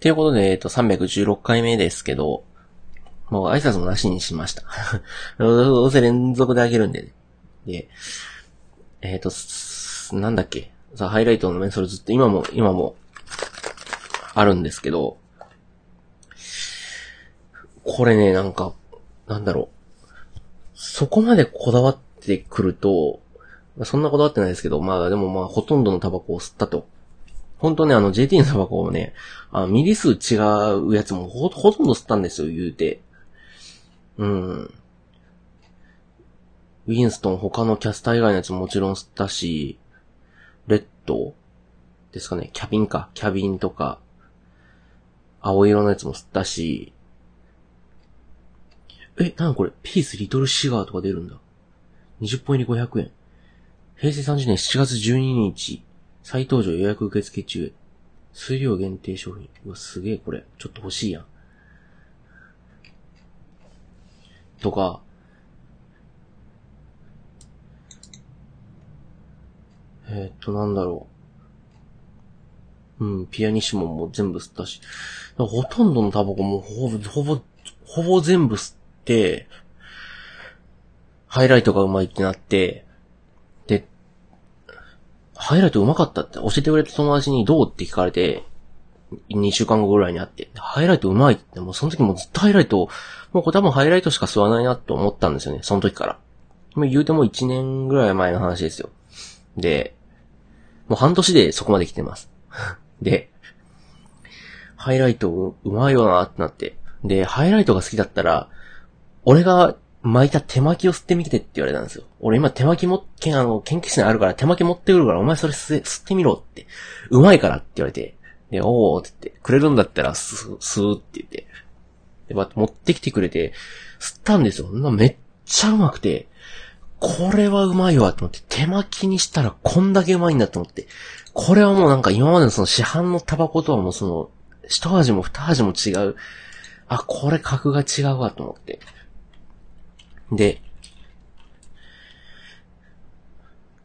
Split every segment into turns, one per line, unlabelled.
ということで、えっと、316回目ですけど、もう挨拶もなしにしました。どうせ連続であげるんで、ね。で、えっ、と、なんだっけ？さハイライトのね、それずっと今も、今も、あるんですけど、これね、なんか、なんだろう。そこまでこだわってくると、そんなこだわってないですけど、まあでもまあほとんどのタバコを吸ったと。本当ね、あの JT のタバコをね、あミリ数違うやつもほ、ほとんど吸ったんですよ、言うて。うん。ウィンストン他のキャスター以外のやつももちろん吸ったし、レッドですかね、キャビンか、キャビンとか、青色のやつも吸ったし、え、なにこれピースリトルシガーとか出るんだ。20本入り500円。平成30年7月12日、再登場予約受付中。数量限定商品。うわ、すげえこれ。ちょっと欲しいやん。とか、えー、っと、なんだろう。うん、ピアニッシモンも全部吸ったし。ほとんどのタバコもほぼ、ほぼ、ほぼ全部吸って、ハイライトがうまいってなって、ハイライトうまかったって教えてくれた友達にどうって聞かれて、2週間後ぐらいにあって、ハイライトうまいって、もうその時もずっとハイライト、もうこれ多分ハイライトしか吸わないなと思ったんですよね、その時から。もう言うても1年ぐらい前の話ですよ。で、もう半年でそこまで来てます。で、ハイライトうまいよなってなって。で、ハイライトが好きだったら、俺が巻いた手巻きを吸ってみてって言われたんですよ。俺今手巻きも、けあの、研究室にあるから手巻き持ってくるからお前それ吸吸ってみろって。うまいからって言われて。で、おーって言って、くれるんだったら吸、吸うって言って。で、ま、持ってきてくれて、吸ったんですよ。めっちゃうまくて、これはうまいわと思って、手巻きにしたらこんだけうまいんだと思って、これはもうなんか今までのその市販のタバコとはもうその、一味も二味も違う。あ、これ格が違うわと思って。で、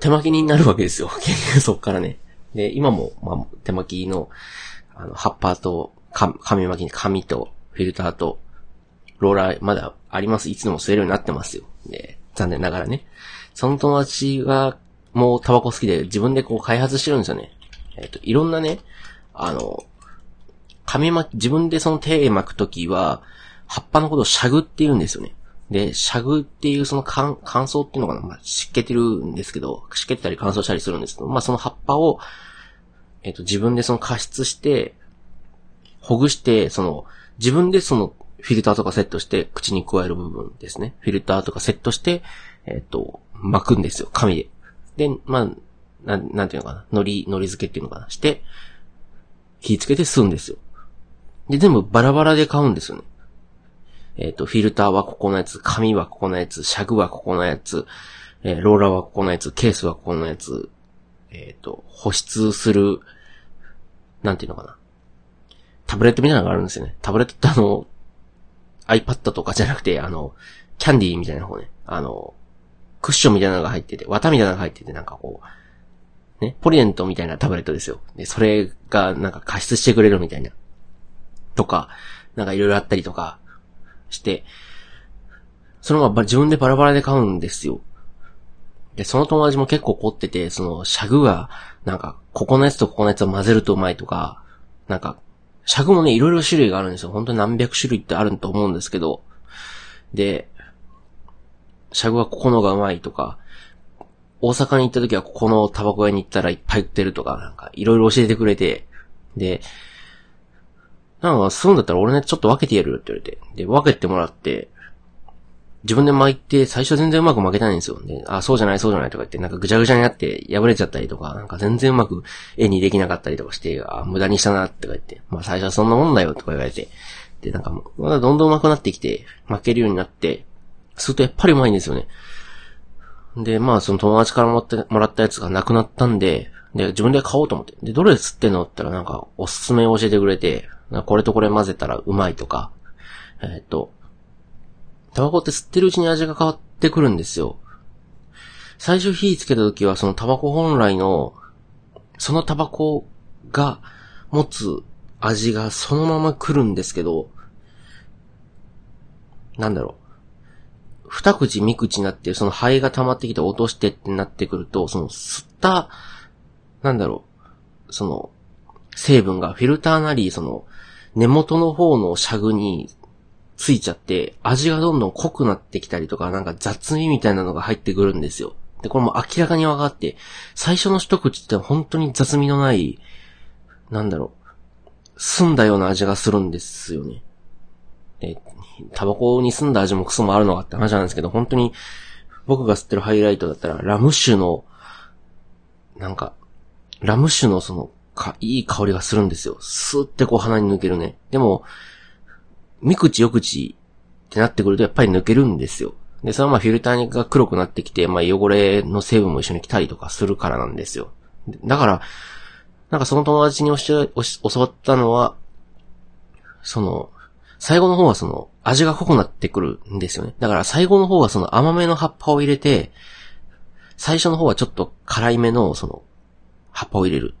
手巻きになるわけですよ。そっからね。で、今も、まあ、手巻きの、あの、葉っぱと、紙巻きに紙と、フィルターと、ローラー、まだあります。いつでも吸えるようになってますよ。で、残念ながらね。その友達が、もうタバコ好きで自分でこう開発してるんですよね。えっ、と、いろんなね、あの、紙巻き、自分でその手巻くときは、葉っぱのことをシャグって言うんですよね。で、シャグっていうその乾乾燥っていうのかな、まあ、湿気てるんですけど、湿気ったり乾燥したりするんですけど、まあその葉っぱを、えっ、と、自分でその加湿して、ほぐして、その、自分でその、フィルターとかセットして口に加える部分ですね。フィルターとかセットして、えっ、と、巻くんですよ。紙で。で、まあ、ななんていうのかな？海苔、海苔付けっていうのかな？して、火つけて吸うんですよ。で、全部バラバラで買うんですよね。えっ、ー、と、フィルターはここのやつ、紙はここのやつ、シャグはここのやつ、えー、ローラーはここのやつ、ケースはここのやつ、えっ、ー、と、保湿する、なんていうのかな。タブレットみたいなのがあるんですよね。タブレットってあの、iPad とかじゃなくて、あの、キャンディーみたいな方ね。あの、クッションみたいなのが入ってて、綿みたいなのが入ってて、なんかこう、ね、ポリデントみたいなタブレットですよ。で、それがなんか加湿してくれるみたいな。とか、なんかいろいろあったりとかして、そのまま自分でバラバラで買うんですよ。で、その友達も結構凝ってて、その、シャグが、なんか、ここのやつとここのやつを混ぜるとうまいとか、なんか、シャグもね、いろいろ種類があるんですよ。本当に何百種類ってあると思うんですけど。で、シャグはここのがうまいとか、大阪に行った時はここのタバコ屋に行ったらいっぱい売ってるとか、なんかいろいろ教えてくれて、で、なんか吸うんだったら俺ね、ちょっと分けてやるよって言われて、で、分けてもらって、自分で巻いて、最初全然うまく巻けないんですよ。で、あ、そうじゃない、そうじゃないとか言って、なんかぐちゃぐちゃになって破れちゃったりとか、なんか全然うまく絵にできなかったりとかして、あ、無駄にしたなって言って、まあ最初はそんなもんだよとか言われて、で、なんか、まだどんどん上手くなってきて、負けるようになって、するとやっぱりうまいんですよね。で、まあその友達からもらって、もらったやつがなくなったんで、で、自分で買おうと思って。で、どれ吸ってんのって言ったらなんか、おすすめを教えてくれて、これとこれ混ぜたらうまいとか、えー、っと、タバコって吸ってるうちに味が変わってくるんですよ。最初火つけた時はそのタバコ本来の、そのタバコが持つ味がそのまま来るんですけど、なんだろう。二口三口になって、その肺が溜まってきて落としてってなってくると、その吸った、なんだろう。その、成分がフィルターなり、その、根元の方のシャグについちゃって、味がどんどん濃くなってきたりとか、なんか雑味みたいなのが入ってくるんですよ。で、これも明らかに分かって、最初の一口って本当に雑味のない、なんだろう、澄んだような味がするんですよね。で、タバコに澄んだ味もクソもあるのかって話なんですけど、本当に僕が吸ってるハイライトだったら、ラム酒の、なんか、ラム酒のその、か、いい香りがするんですよ。スーってこう鼻に抜けるね。でも、三口四口ってなってくるとやっぱり抜けるんですよ。で、それはまあフィルターが黒くなってきて、まあ汚れの成分も一緒に来たりとかするからなんですよ。だから、なんかその友達に教わったのは、その、最後の方はその、味が濃くなってくるんですよね。だから最後の方はその甘めの葉っぱを入れて、最初の方はちょっと辛いめのその、葉っぱを入れる。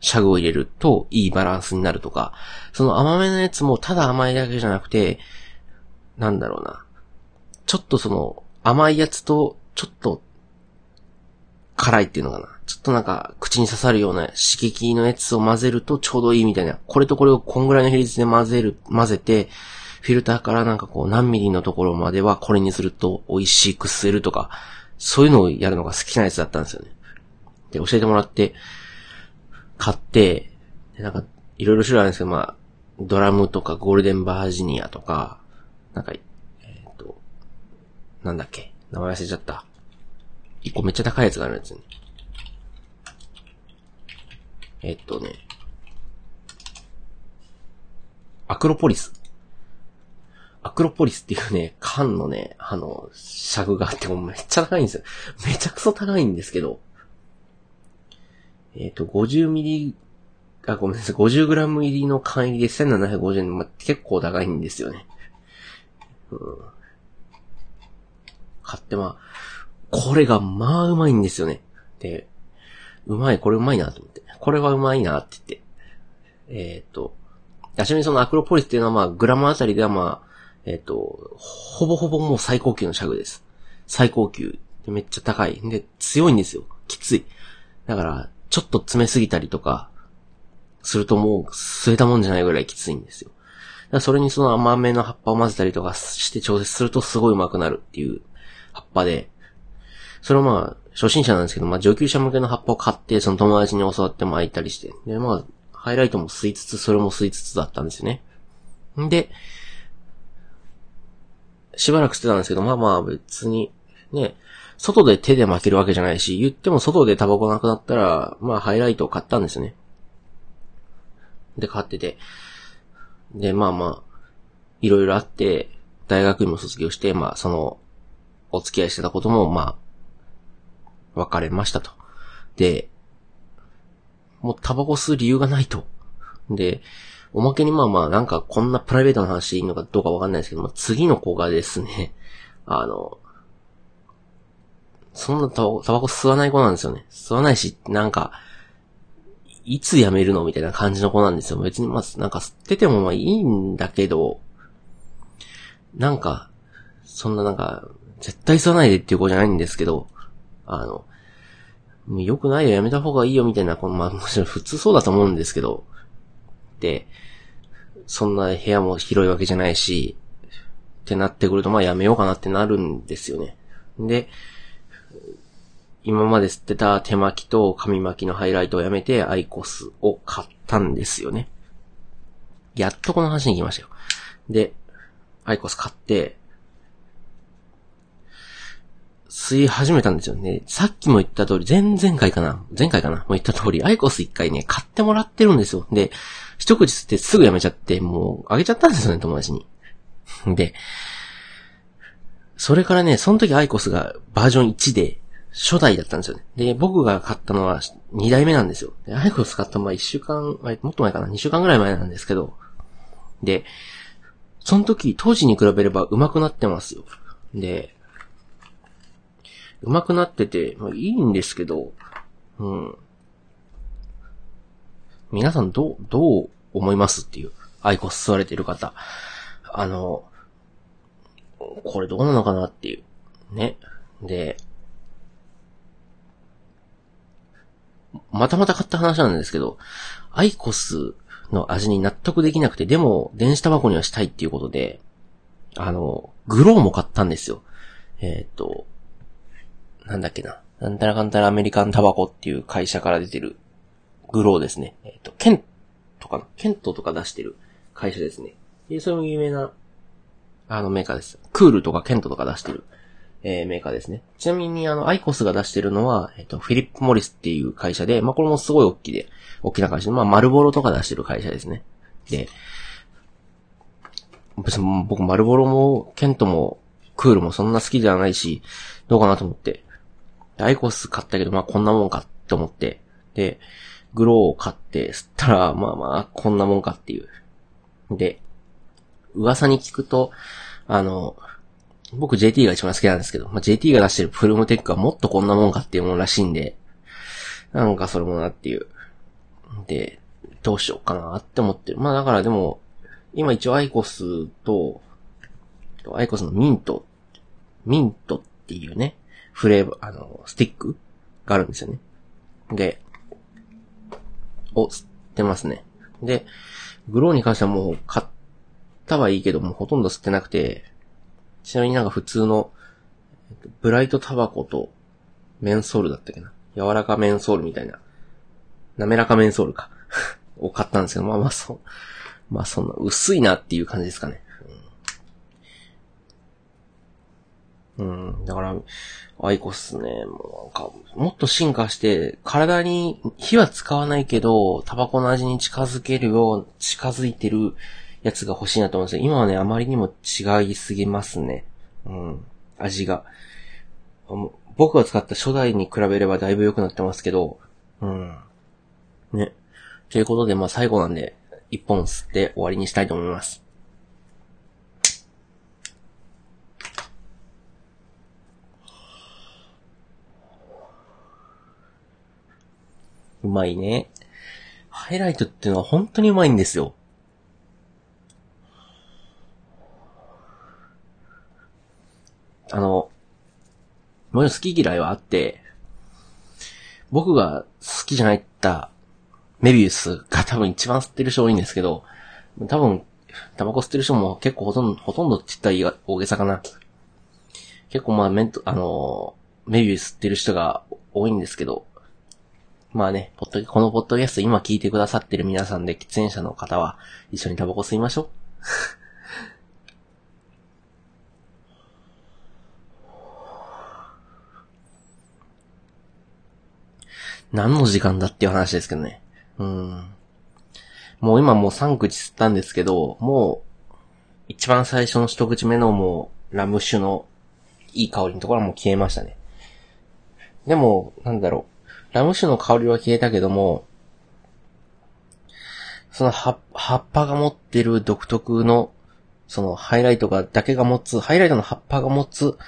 シャグを入れるといいバランスになるとか、その甘めのやつもただ甘いだけじゃなくて、なんだろうな。ちょっとその、甘いやつと、ちょっと、辛いっていうのかな。ちょっとなんか、口に刺さるような刺激のやつを混ぜるとちょうどいいみたいな。これとこれをこんぐらいの比率で混ぜる、混ぜて、フィルターからなんかこう何ミリのところまではこれにすると美味しく吸えるとか、そういうのをやるのが好きなやつだったんですよね。で、教えてもらって、買って、でなんか、いろいろ種類あるんですけど、まあ、ドラムとかゴールデンバージニアとか、なんか、えっとなんだっけ名前忘れちゃった。一個めっちゃ高いやつがあるやつね。えっとね。アクロポリス。アクロポリスっていうね、缶のね、あの、シャグがあってもめっちゃ高いんですよ。めちゃくそ高いんですけど。えっ、と、50ミリ、あ、ごめんなさい、50グラム入りの缶入りで1750円、まあ、結構高いんですよね。うん。買ってまあ、これがまあうまいんですよね。で、うまい、これうまいなと思って。これはうまいなって言って。えっ、ー、と、ちなみにそのアクロポリスっていうのはまあ、グラムあたりではまあ、えっ、ー、と、ほぼほぼもう最高級のシャグです。最高級。めっちゃ高い。で、強いんですよ。きつい。だから、ちょっと詰めすぎたりとか、するともう、吸えたもんじゃないぐらいきついんですよ。それにその甘めの葉っぱを混ぜたりとかして調節するとすごい上手くなるっていう葉っぱで、それはまあ、初心者なんですけど、まあ上級者向けの葉っぱを買って、その友達に教わって巻いたりして、で、まあ、ハイライトも吸いつつ、それも吸いつつだったんですよね。んで、しばらくしてたんですけど、まあまあ別に、ね、外で手で巻けるわけじゃないし、言っても外でタバコなくなったら、まあハイライトを買ったんですね。で、買ってて。で、まあまあ、いろいろあって、大学にも卒業して、まあその、お付き合いしてたことも、まあ、別れましたと。で、もうタバコ吸う理由がないと。で、おまけにまあまあ、なんかこんなプライベートな話でいいのかどうかわかんないですけども、次の子がですね、あの、そんなタバコ吸わない子なんですよね。吸わないし、なんか、いつ辞めるのみたいな感じの子なんですよ。別にまず、なんか吸っててもまあいいんだけど、なんか、そんななんか、絶対吸わないでっていう子じゃないんですけど、あの、良くないよ、やめた方がいいよ、みたいな、この、まあ、もちろん普通そうだと思うんですけど、で、そんな部屋も広いわけじゃないし、ってなってくると、まあやめようかなってなるんですよね。で、今まで吸ってた手巻きと紙巻きのハイライトをやめてアイコスを買ったんですよね。やっとこの話に行きましたよ。で、アイコス買って、吸い始めたんですよね。さっきも言った通り、前々回かな前回かなもう言った通り、アイコス一回ね、買ってもらってるんですよ。で、一口吸ってすぐやめちゃって、もう、あげちゃったんですよね、友達に。で、それからね、その時アイコスがバージョン1で、初代だったんですよね。で、僕が買ったのは2代目なんですよ。で、アイコス買ったのは1週間、もっと前かな ?2 週間ぐらい前なんですけど。で、その時、当時に比べれば上手くなってますよ。で、上手くなってて、まあ、いいんですけど、うん。皆さんどう、どう思いますっていう、アイコス吸われてる方。あの、これどうなのかなっていう。ね。で、またまた買った話なんですけど、アイコスの味に納得できなくて、でも、電子タバコにはしたいっていうことで、あの、グローも買ったんですよ。えっ、ー、と、なんだっけな。なんたらかんたらアメリカンタバコっていう会社から出てるグローですね。えっ、ー、と、ケントかなケントとか出してる会社ですね。で、それも有名な、あのメーカーです。クールとかケントとか出してる、えー、メーカーですね。ちなみに、あの、アイコスが出してるのは、えっ、ー、と、フィリップ・モリスっていう会社で、まあ、これもすごい大きいで、大きな会社で、まあ、マルボロとか出してる会社ですね。で、別に僕、マルボロも、ケントも、クールもそんな好きではないし、どうかなと思って。アイコス買ったけど、まあこんなもんかって思って。で、グローを買って吸ったら、まあまあ、こんなもんかっていう。で、噂に聞くと、あの、僕 JT が一番好きなんですけど、まあ、JT が出してるプルムテックはもっとこんなもんかっていうものらしいんで、なんかそれもなっていう。で、どうしようかなって思ってる。まあだからでも、今一応アイコスと、アイコスのミント、ミントっていうね、フレーバー、あの、スティックがあるんですよね。で、を吸ってますね。で、グローに関してはもう買ったはいいけどもうほとんど吸ってなくて、ちなみになんか普通の、ブライトタバコとメンソールだったっけな？柔らかメンソールみたいな。滑らかメンソールか。を買ったんですけど、まあまあそう。まあそんな薄いなっていう感じですかね。うん。うん、だから、アイコスね、もうなんか、もっと進化して、体に火は使わないけど、タバコの味に近づけるよう、近づいてるやつが欲しいなと思うんですよ。今はね、あまりにも違いすぎますね。うん。味が。僕が使った初代に比べればだいぶ良くなってますけど、うん。ね。ということで、まあ最後なんで、一本吸って終わりにしたいと思います。うまいね。ハイライトっていうのは本当にうまいんですよ。あの、もちろん好き嫌いはあって、僕が好きじゃないったメビウスが多分一番吸ってる人多いんですけど、多分、タバコ吸ってる人も結構ほとんど、ほとんどって言ったら大げさかな。結構まあメント、あのメビウス吸ってる人が多いんですけど、まあね、ポッド、このポッドキャスト今聞いてくださってる皆さんで喫煙者の方は一緒にタバコ吸いましょう。何の時間だっていう話ですけどね。うん。もう今もう3口吸ったんですけど、もう、一番最初の一口目のもう、ラム酒のいい香りのところはもう消えましたね。でも、なんだろう。ラム酒の香りは消えたけども、その葉っぱが持ってる独特の、そのハイライトが、だけが持つ、ハイライトの葉っぱが持つ、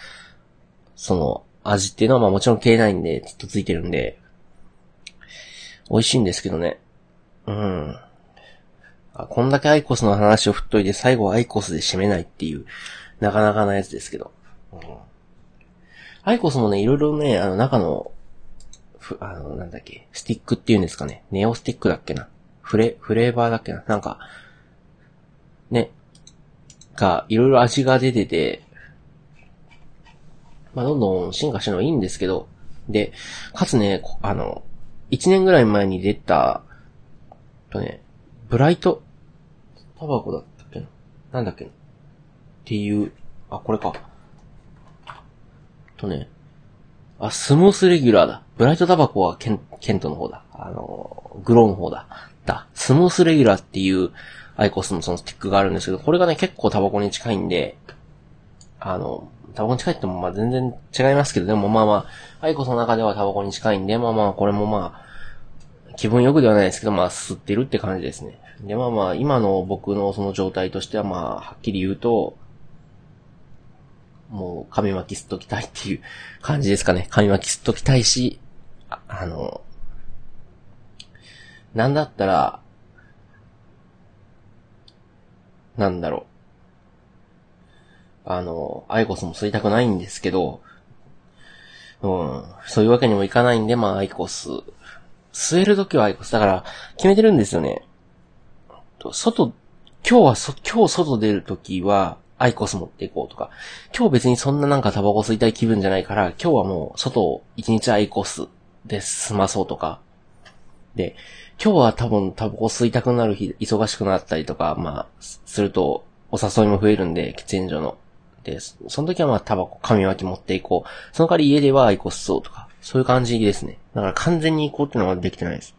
その味っていうのはまあもちろん消えないんで、ずっとついてるんで、美味しいんですけどね。うん。あこんだけアイコスの話を振っといて最後はアイコスで締めないっていう、なかなかなやつですけど。うん、アイコスもね、いろいろね、あの中のふ、あの、なんだっけ、スティックっていうんですかね。ネオスティックだっけな。フレ、フレーバーだっけな。なんか、ね、が、いろいろ味が出てて、まあ、どんどん進化してるのはいいんですけど、で、かつね、あの、1年ぐらい前に出た、とね、ブライト、タバコだったっけな？なんだっけっていう、あ、これか。とね、あ、スムースレギュラーだ。ブライトタバコはケン、ケントの方だ。あの、グローの方だ。だ。スムースレギュラーっていうアイコスのそのスティックがあるんですけど、これがね、結構タバコに近いんで、あの、タバコに近いってもまあ全然違いますけど、でもまあまあ、アイコスの中ではタバコに近いんで、まあまあ、これもまあ、気分よくではないですけど、まあ、吸ってるって感じですね。で、まあまあ、今の僕のその状態としてはまあ、はっきり言うと、もう、紙巻き吸っときたいっていう感じですかね。紙巻き吸っときたいし、ああの、なんだったら、なんだろう。あの、アイコスも吸いたくないんですけど、うん、そういうわけにもいかないんで、まあ、アイコス。吸えるときはアイコス。だから、決めてるんですよね。外、今日はそ、今日外出るときは、アイコス持っていこうとか、今日別にそんななんかタバコ吸いたい気分じゃないから、今日はもう外を一日アイコスで済まそうとか。で、今日は多分タバコ吸いたくなる日、忙しくなったりとか、まあ、すると、お誘いも増えるんで、喫煙所の。で、その時はまあタバコ、紙巻き持っていこう。その代わり家ではアイコス吸おうとか、そういう感じですね。だから完全に行こうっていうのはできてないです。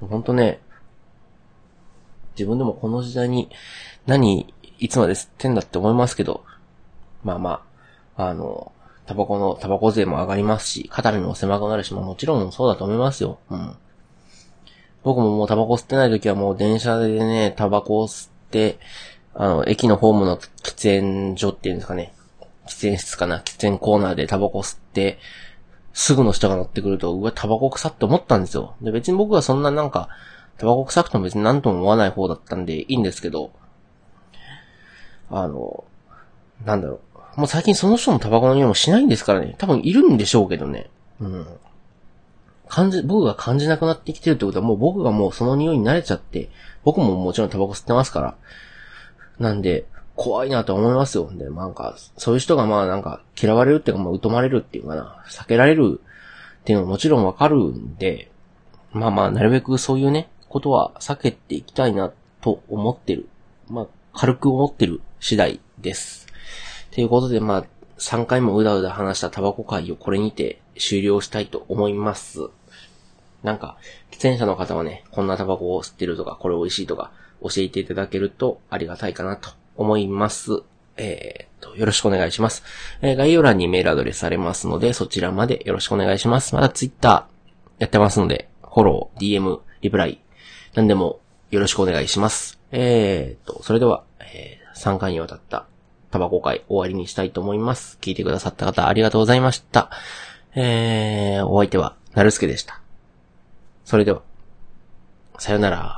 ほんとね、自分でもこの時代に何、いつまで吸ってんだって思いますけど、まあまあ、あの、タバコの、タバコ税も上がりますし、肩身も狭くなるし、まあもちろんそうだと思いますよ。うん。僕ももうタバコ吸ってない時はもう電車でね、タバコを吸って、あの、駅のホームの喫煙所っていうんですかね。喫煙室かな喫煙コーナーでタバコ吸って、すぐの人が乗ってくると、うわ、タバコ臭って思ったんですよ。で、別に僕はそんななんか、タバコ臭くても別に何とも思わない方だったんでいいんですけど、あの、なんだろう。もう最近その人もタバコの匂いもしないんですからね。多分いるんでしょうけどね。うん。感じ、僕が感じなくなってきてるってことはもう僕がもうその匂いに慣れちゃって、僕ももちろんタバコ吸ってますから。なんで、怖いなと思いますよ。で、なんか、そういう人がまあなんか嫌われるっていうか、まあ疎まれるっていうかな、避けられるっていうのももちろんわかるんで、まあまあ、なるべくそういうね、ことは避けていきたいなと思ってる。まあ、軽く思ってる次第です。ということで、まあ、3回もうだうだ話したタバコ会をこれにて終了したいと思います。なんか、喫煙者の方はね、こんなタバコを吸ってるとか、これ美味しいとか、教えていただけるとありがたいかなと思います。えー、と、よろしくお願いします。えー、概要欄にメールアドレスされますので、そちらまでよろしくお願いします。またツイッターやってますので、フォロー、DM、リプライ、何でもよろしくお願いします。えーと、それでは、えー、3回にわたったタバコ会終わりにしたいと思います。聞いてくださった方ありがとうございました。えー、お相手は、なるすけでした。それでは、さよなら。